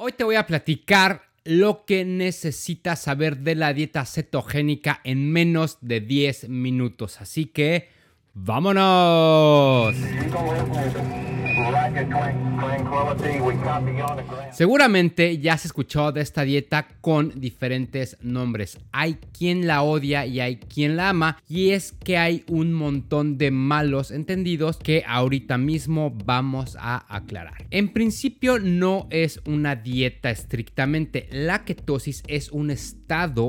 Hoy te voy a platicar lo que necesitas saber de la dieta cetogénica en menos de 10 minutos. Así que, ¡vámonos! Seguramente ya has escuchado de esta dieta con diferentes nombres. Hay quien la odia y hay quien la ama. Y es que hay un montón de malos entendidos que ahorita mismo vamos a aclarar. En principio no es una dieta estrictamente. La ketosis es un estado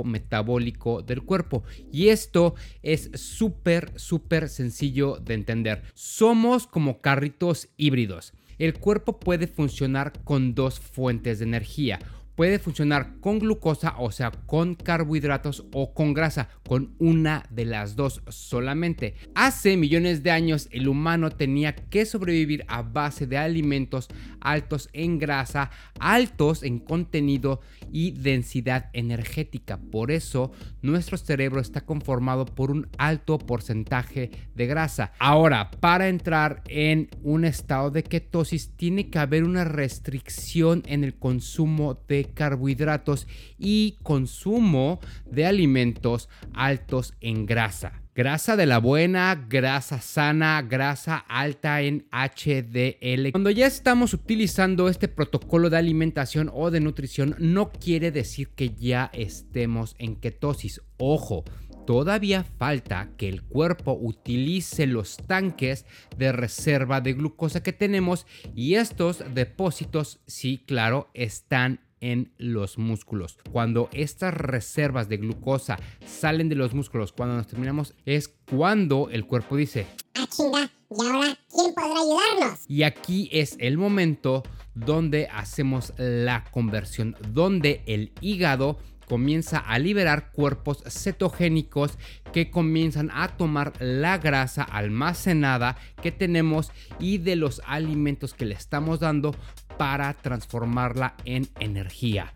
metabólico del cuerpo. Y esto es súper, súper sencillo de entender. Somos como carritos híbridos el cuerpo puede funcionar con dos fuentes de energía puede funcionar con glucosa, o sea, con carbohidratos o con grasa, con una de las dos solamente. Hace millones de años el humano tenía que sobrevivir a base de alimentos altos en grasa, altos en contenido y densidad energética. Por eso nuestro cerebro está conformado por un alto porcentaje de grasa. Ahora, para entrar en un estado de ketosis tiene que haber una restricción en el consumo de carbohidratos y consumo de alimentos altos en grasa. Grasa de la buena, grasa sana, grasa alta en HDL. Cuando ya estamos utilizando este protocolo de alimentación o de nutrición, no quiere decir que ya estemos en ketosis. Ojo, todavía falta que el cuerpo utilice los tanques de reserva de glucosa que tenemos y estos depósitos, sí, claro, están en los músculos. Cuando estas reservas de glucosa salen de los músculos, cuando nos terminamos, es cuando el cuerpo dice, ah, chinga, ¿y ahora quién podrá ayudarnos? Y aquí es el momento donde hacemos la conversión, donde el hígado comienza a liberar cuerpos cetogénicos que comienzan a tomar la grasa almacenada que tenemos y de los alimentos que le estamos dando para transformarla en energía.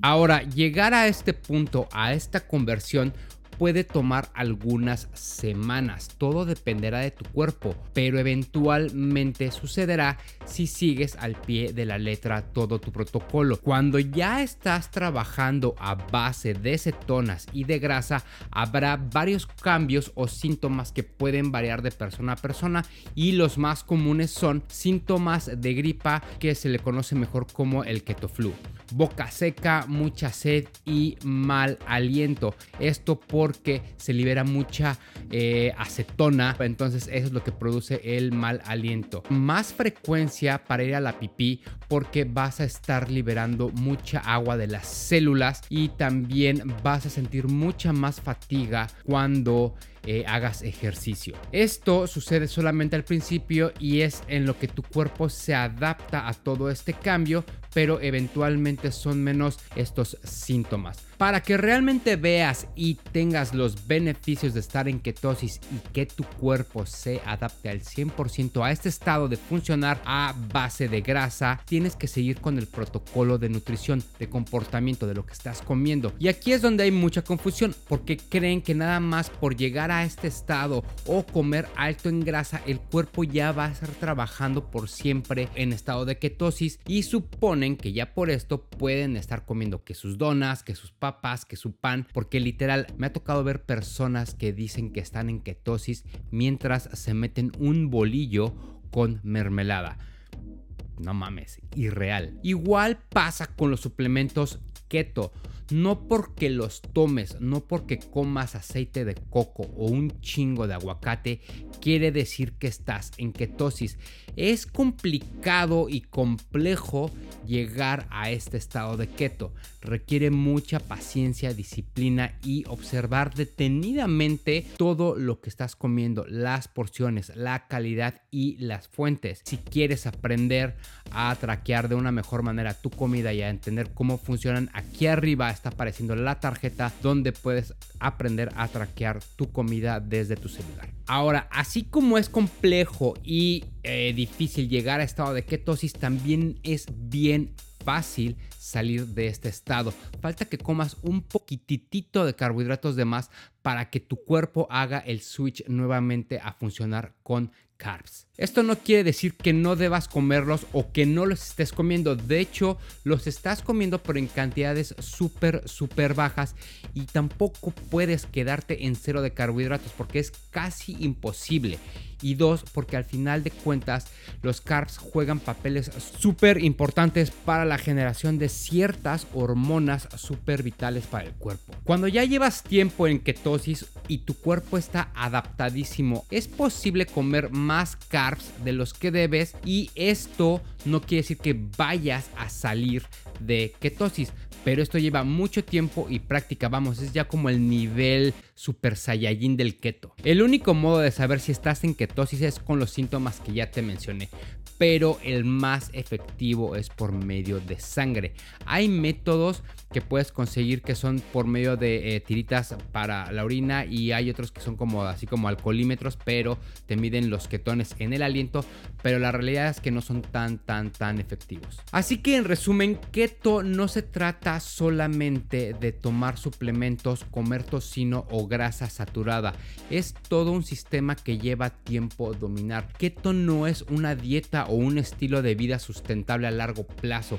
Ahora, llegar a este punto, a esta conversión, puede tomar algunas semanas. Todo dependerá de tu cuerpo, pero eventualmente sucederá si sigues al pie de la letra todo tu protocolo. Cuando ya estás trabajando a base de cetonas y de grasa, habrá varios cambios o síntomas que pueden variar de persona a persona y los más comunes son síntomas de gripa que se le conoce mejor como el ketoflu, boca seca, mucha sed y mal aliento. Esto por porque se libera mucha eh, acetona, entonces eso es lo que produce el mal aliento. Más frecuencia para ir a la pipí porque vas a estar liberando mucha agua de las células y también vas a sentir mucha más fatiga cuando eh, hagas ejercicio. Esto sucede solamente al principio y es en lo que tu cuerpo se adapta a todo este cambio, pero eventualmente son menos estos síntomas. Para que realmente veas y tengas los beneficios de estar en ketosis y que tu cuerpo se adapte al 100% a este estado de funcionar a base de grasa, tienes que seguir con el protocolo de nutrición, de comportamiento de lo que estás comiendo. Y aquí es donde hay mucha confusión porque creen que nada más por llegar a este estado o comer alto en grasa, el cuerpo ya va a estar trabajando por siempre en estado de ketosis y que ya por esto pueden estar comiendo que sus donas, que sus papas, que su pan, porque literal me ha tocado ver personas que dicen que están en ketosis mientras se meten un bolillo con mermelada. No mames, irreal. Igual pasa con los suplementos keto no porque los tomes, no porque comas aceite de coco o un chingo de aguacate, quiere decir que estás en ketosis. Es complicado y complejo llegar a este estado de keto. Requiere mucha paciencia, disciplina y observar detenidamente todo lo que estás comiendo, las porciones, la calidad y las fuentes. Si quieres aprender a traquear de una mejor manera tu comida y a entender cómo funcionan, aquí arriba está apareciendo la tarjeta donde puedes aprender a traquear tu comida desde tu celular. Ahora, así como es complejo y eh, difícil llegar a estado de ketosis, también es bien fácil salir de este estado. Falta que comas un poquitito de carbohidratos de más para que tu cuerpo haga el switch nuevamente a funcionar con carbs. Esto no quiere decir que no debas comerlos o que no los estés comiendo. De hecho, los estás comiendo pero en cantidades súper, súper bajas y tampoco puedes quedarte en cero de carbohidratos porque es casi imposible. Y dos, porque al final de cuentas los carbs juegan papeles súper importantes para la generación de ciertas hormonas súper vitales para el cuerpo. Cuando ya llevas tiempo en y tu cuerpo está adaptadísimo, es posible comer más carbs de los que debes y esto no quiere decir que vayas a salir de ketosis, pero esto lleva mucho tiempo y práctica, vamos, es ya como el nivel super saiyajin del keto. El único modo de saber si estás en ketosis es con los síntomas que ya te mencioné, pero el más efectivo es por medio de sangre. Hay métodos que puedes conseguir que son por medio de eh, tiritas para la orina y hay otros que son como así como alcoholímetros, pero te miden los ketones en el aliento, pero la realidad es que no son tan tan tan efectivos. Así que en resumen, keto no se trata solamente de tomar suplementos, comer tocino o grasa saturada, es todo un sistema que lleva tiempo dominar. Keto no es una dieta o un estilo de vida sustentable a largo plazo.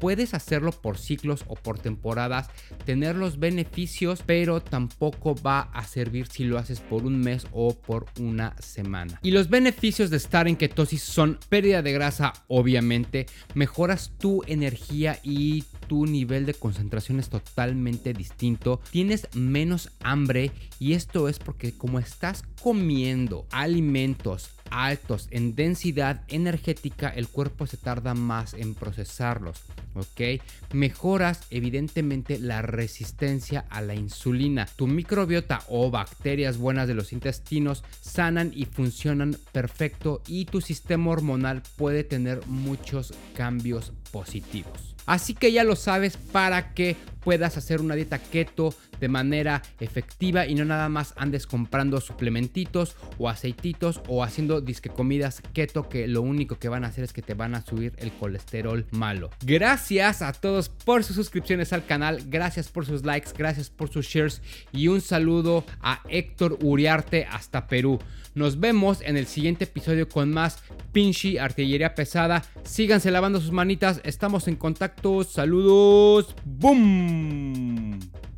Puedes hacerlo por ciclos o por temporadas, tener los beneficios, pero tampoco va a servir si lo haces por un mes o por una semana. Y los beneficios de estar en ketosis son pérdida de grasa, obviamente, mejoras tu energía y tu nivel de concentración es totalmente distinto, tienes menos hambre y esto es porque como estás comiendo alimentos altos en densidad energética, el cuerpo se tarda más en procesarlos. ¿ok? Mejoras evidentemente la resistencia a la insulina. Tu microbiota o bacterias buenas de los intestinos sanan y funcionan perfecto y tu sistema hormonal puede tener muchos cambios positivos. Así que ya lo sabes para que puedas hacer una dieta keto de manera efectiva y no nada más andes comprando suplementitos o aceititos o haciendo disque comidas keto que lo único que van a hacer es que te van a subir el colesterol malo. Gracias a todos por sus suscripciones al canal, gracias por sus likes, gracias por sus shares y un saludo a Héctor Uriarte hasta Perú. Nos vemos en el siguiente episodio con más Pinchy Artillería Pesada. Síganse lavando sus manitas, estamos en contacto. Saludos. ¡Boom!